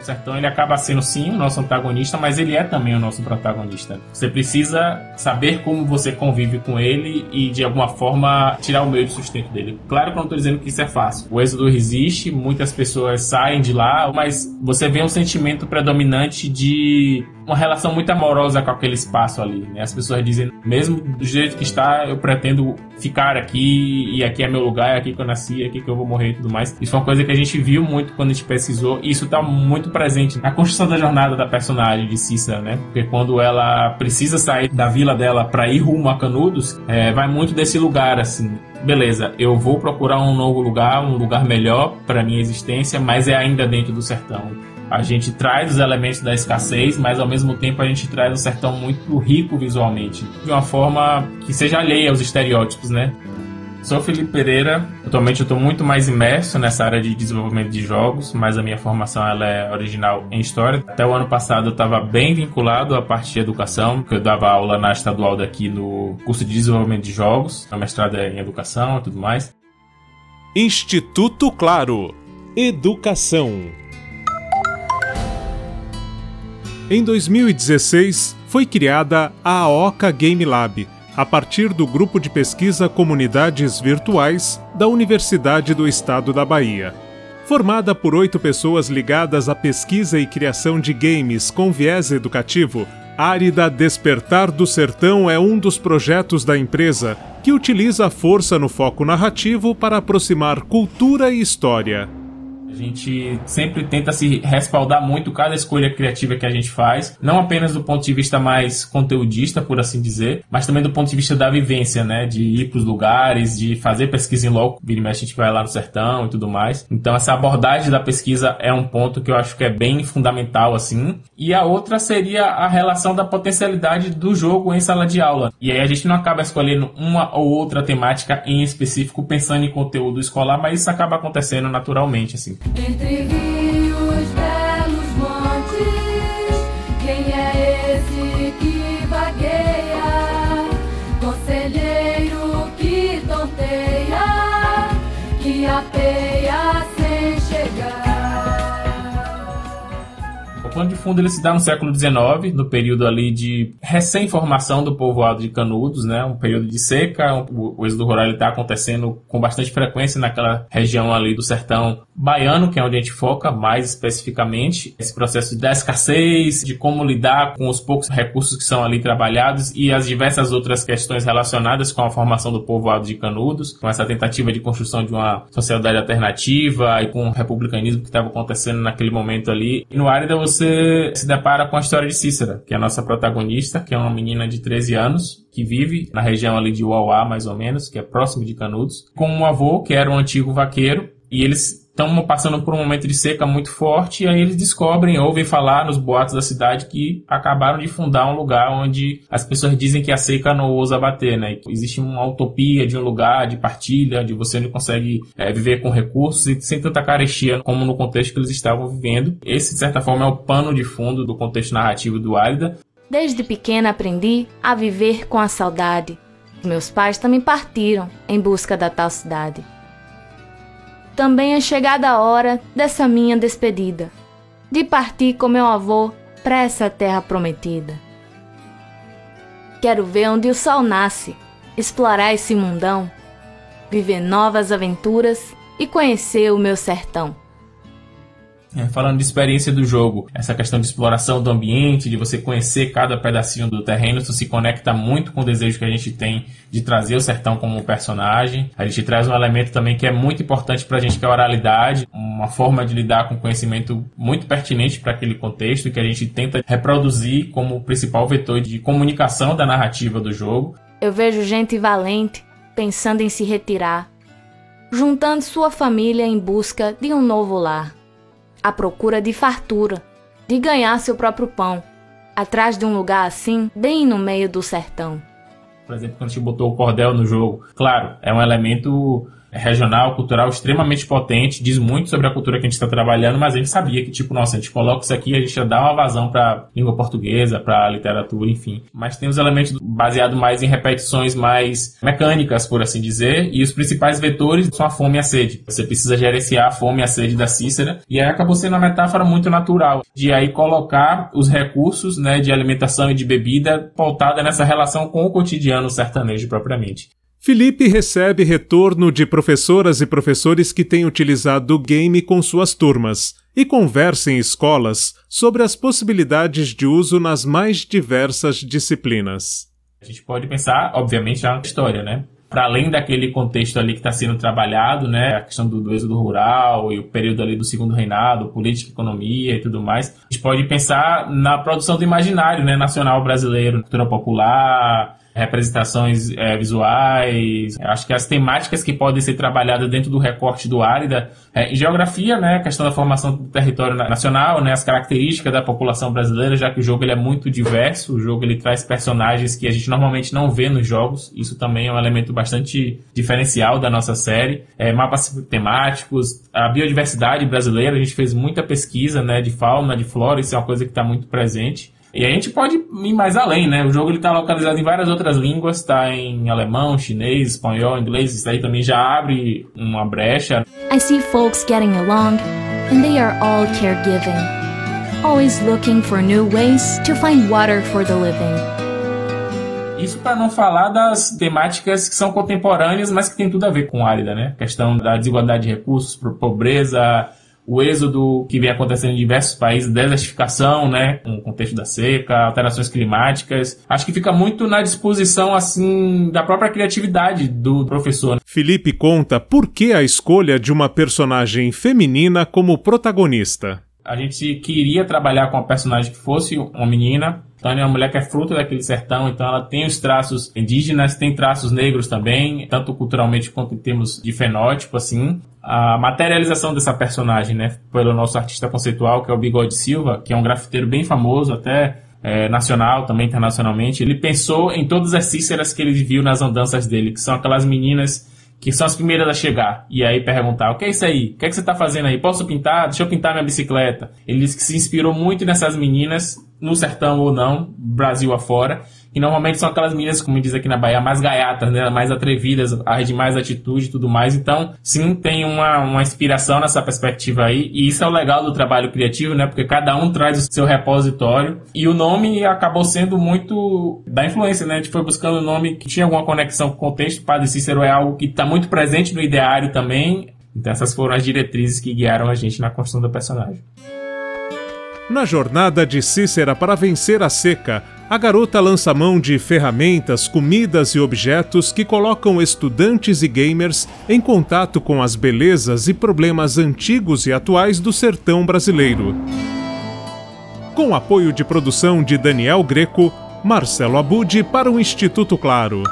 O sertão ele acaba sendo sim o nosso antagonista, mas ele é também o nosso protagonista. Você precisa saber como você convive com ele e de alguma forma tirar o meio de sustento dele. Claro que eu não estou dizendo que isso é fácil. O êxodo existe, muitas pessoas saem de lá, mas você vê um sentimento predominante de uma relação muito amorosa com aquele espaço ali. Né? As pessoas dizem, mesmo do jeito que está, eu pretendo ficar aqui e aqui é meu lugar, é aqui que eu nasci, é aqui que eu vou morrer e tudo mais. Isso é uma coisa que a gente viu muito quando a gente pesquisou e isso está muito presente na construção da jornada da personagem de Cícera, né? Porque quando ela precisa sair da vila dela para ir rumo a Canudos, é, vai muito desse lugar assim beleza, eu vou procurar um novo lugar, um lugar melhor para minha existência, mas é ainda dentro do sertão. A gente traz os elementos da escassez, mas ao mesmo tempo a gente traz um sertão muito rico visualmente, de uma forma que seja alheia aos estereótipos, né? Sou Felipe Pereira. Atualmente eu estou muito mais imerso nessa área de desenvolvimento de jogos, mas a minha formação ela é original em história. Até o ano passado eu estava bem vinculado à parte de educação, porque eu dava aula na estadual daqui no curso de desenvolvimento de jogos, a mestrado é em educação e tudo mais. Instituto Claro. Educação. Em 2016, foi criada a Aoka Game Lab, a partir do grupo de pesquisa Comunidades Virtuais da Universidade do Estado da Bahia. Formada por oito pessoas ligadas à pesquisa e criação de games com viés educativo, Árida Despertar do Sertão é um dos projetos da empresa que utiliza a força no foco narrativo para aproximar cultura e história. A gente sempre tenta se respaldar muito cada escolha criativa que a gente faz, não apenas do ponto de vista mais conteudista, por assim dizer, mas também do ponto de vista da vivência, né? De ir para os lugares, de fazer pesquisa em loco, vira a gente vai lá no sertão e tudo mais. Então essa abordagem da pesquisa é um ponto que eu acho que é bem fundamental, assim. E a outra seria a relação da potencialidade do jogo em sala de aula. E aí a gente não acaba escolhendo uma ou outra temática em específico pensando em conteúdo escolar, mas isso acaba acontecendo naturalmente, assim. Інтриги plano de fundo ele se dá no século XIX, no período ali de recém-formação do povoado de Canudos, né? Um período de seca, o, êxodo rural está acontecendo com bastante frequência naquela região ali do sertão baiano, que é onde a gente foca mais especificamente. Esse processo da escassez, de como lidar com os poucos recursos que são ali trabalhados e as diversas outras questões relacionadas com a formação do povoado de Canudos, com essa tentativa de construção de uma sociedade alternativa e com o republicanismo que estava acontecendo naquele momento ali. E no Árida você se depara com a história de Cícera, que é a nossa protagonista, que é uma menina de 13 anos, que vive na região ali de Uauá, mais ou menos, que é próximo de Canudos, com um avô que era um antigo vaqueiro, e eles estão passando por um momento de seca muito forte, e aí eles descobrem, ouvem falar nos boatos da cidade que acabaram de fundar um lugar onde as pessoas dizem que a seca não ousa bater, né? existe uma utopia de um lugar de partilha, de você não consegue é, viver com recursos e sem tanta carestia como no contexto que eles estavam vivendo. Esse, de certa forma, é o pano de fundo do contexto narrativo do Álida. Desde pequena aprendi a viver com a saudade. Meus pais também partiram em busca da tal cidade também é chegada a hora dessa minha despedida, de partir com meu avô para essa terra prometida. Quero ver onde o sol nasce, explorar esse mundão, viver novas aventuras e conhecer o meu sertão. É, falando de experiência do jogo, essa questão de exploração do ambiente, de você conhecer cada pedacinho do terreno, isso se conecta muito com o desejo que a gente tem de trazer o sertão como personagem. A gente traz um elemento também que é muito importante para a gente, que é a oralidade, uma forma de lidar com conhecimento muito pertinente para aquele contexto que a gente tenta reproduzir como principal vetor de comunicação da narrativa do jogo. Eu vejo gente valente pensando em se retirar, juntando sua família em busca de um novo lar à procura de fartura, de ganhar seu próprio pão, atrás de um lugar assim, bem no meio do sertão. Por exemplo, quando a gente botou o cordel no jogo, claro, é um elemento regional, cultural extremamente potente, diz muito sobre a cultura que a gente está trabalhando, mas a gente sabia que, tipo, nossa, a gente coloca isso aqui, a gente já dá uma vazão para língua portuguesa, para literatura, enfim. Mas tem os elementos baseados mais em repetições mais mecânicas, por assim dizer, e os principais vetores são a fome e a sede. Você precisa gerenciar a fome e a sede da Cícera, e aí acabou sendo uma metáfora muito natural de aí colocar os recursos, né, de alimentação e de bebida pautada nessa relação com o cotidiano sertanejo propriamente. Felipe recebe retorno de professoras e professores que têm utilizado o game com suas turmas e conversa em escolas sobre as possibilidades de uso nas mais diversas disciplinas. A gente pode pensar, obviamente, na história, né? Para além daquele contexto ali que está sendo trabalhado, né, a questão do, do êxodo rural e o período ali do segundo reinado, política, economia e tudo mais, a gente pode pensar na produção do imaginário, né, nacional brasileiro, cultura popular, representações é, visuais. Acho que as temáticas que podem ser trabalhadas dentro do recorte do Árida, é, geografia, né, a questão da formação do território nacional, né, as características da população brasileira, já que o jogo ele é muito diverso, o jogo ele traz personagens que a gente normalmente não vê nos jogos, isso também é um elemento bastante diferencial da nossa série. É, mapas temáticos, a biodiversidade brasileira, a gente fez muita pesquisa, né, de fauna, de flora, isso é uma coisa que está muito presente. E a gente pode ir mais além, né? O jogo está localizado em várias outras línguas, está em alemão, chinês, espanhol, inglês, isso aí também já abre uma brecha. I see folks getting along and they are all caregiving, always looking for new ways to find water for the living. Isso para não falar das temáticas que são contemporâneas, mas que tem tudo a ver com Álida, né? A questão da desigualdade de recursos, pobreza, o êxodo que vem acontecendo em diversos países, desertificação, né, no contexto da seca, alterações climáticas. Acho que fica muito na disposição, assim, da própria criatividade do professor. Felipe conta por que a escolha de uma personagem feminina como protagonista. A gente queria trabalhar com uma personagem que fosse uma menina, Tânia é uma mulher que é fruto daquele sertão, então ela tem os traços indígenas, tem traços negros também, tanto culturalmente quanto em termos de fenótipo, assim. A materialização dessa personagem, né, pelo nosso artista conceitual, que é o Bigode Silva, que é um grafiteiro bem famoso, até é, nacional, também internacionalmente. Ele pensou em todas as cíceras que ele viu nas andanças dele, que são aquelas meninas que são as primeiras a chegar. E aí perguntar: o que é isso aí? O que é que você está fazendo aí? Posso pintar? Deixa eu pintar minha bicicleta. Ele disse que se inspirou muito nessas meninas, no sertão ou não, Brasil afora que normalmente são aquelas meninas, como diz aqui na Bahia, mais gaiatas, né? mais atrevidas, de mais atitude e tudo mais. Então, sim, tem uma, uma inspiração nessa perspectiva aí, e isso é o legal do trabalho criativo, né? Porque cada um traz o seu repositório, e o nome acabou sendo muito da influência, né? A gente foi buscando um nome que tinha alguma conexão com o contexto. Padre Cícero é algo que está muito presente no ideário também. Então, essas foram as diretrizes que guiaram a gente na construção do personagem. Na jornada de Cícera para vencer a seca, a garota lança mão de ferramentas, comidas e objetos que colocam estudantes e gamers em contato com as belezas e problemas antigos e atuais do sertão brasileiro. Com apoio de produção de Daniel Greco, Marcelo Abude para o Instituto Claro.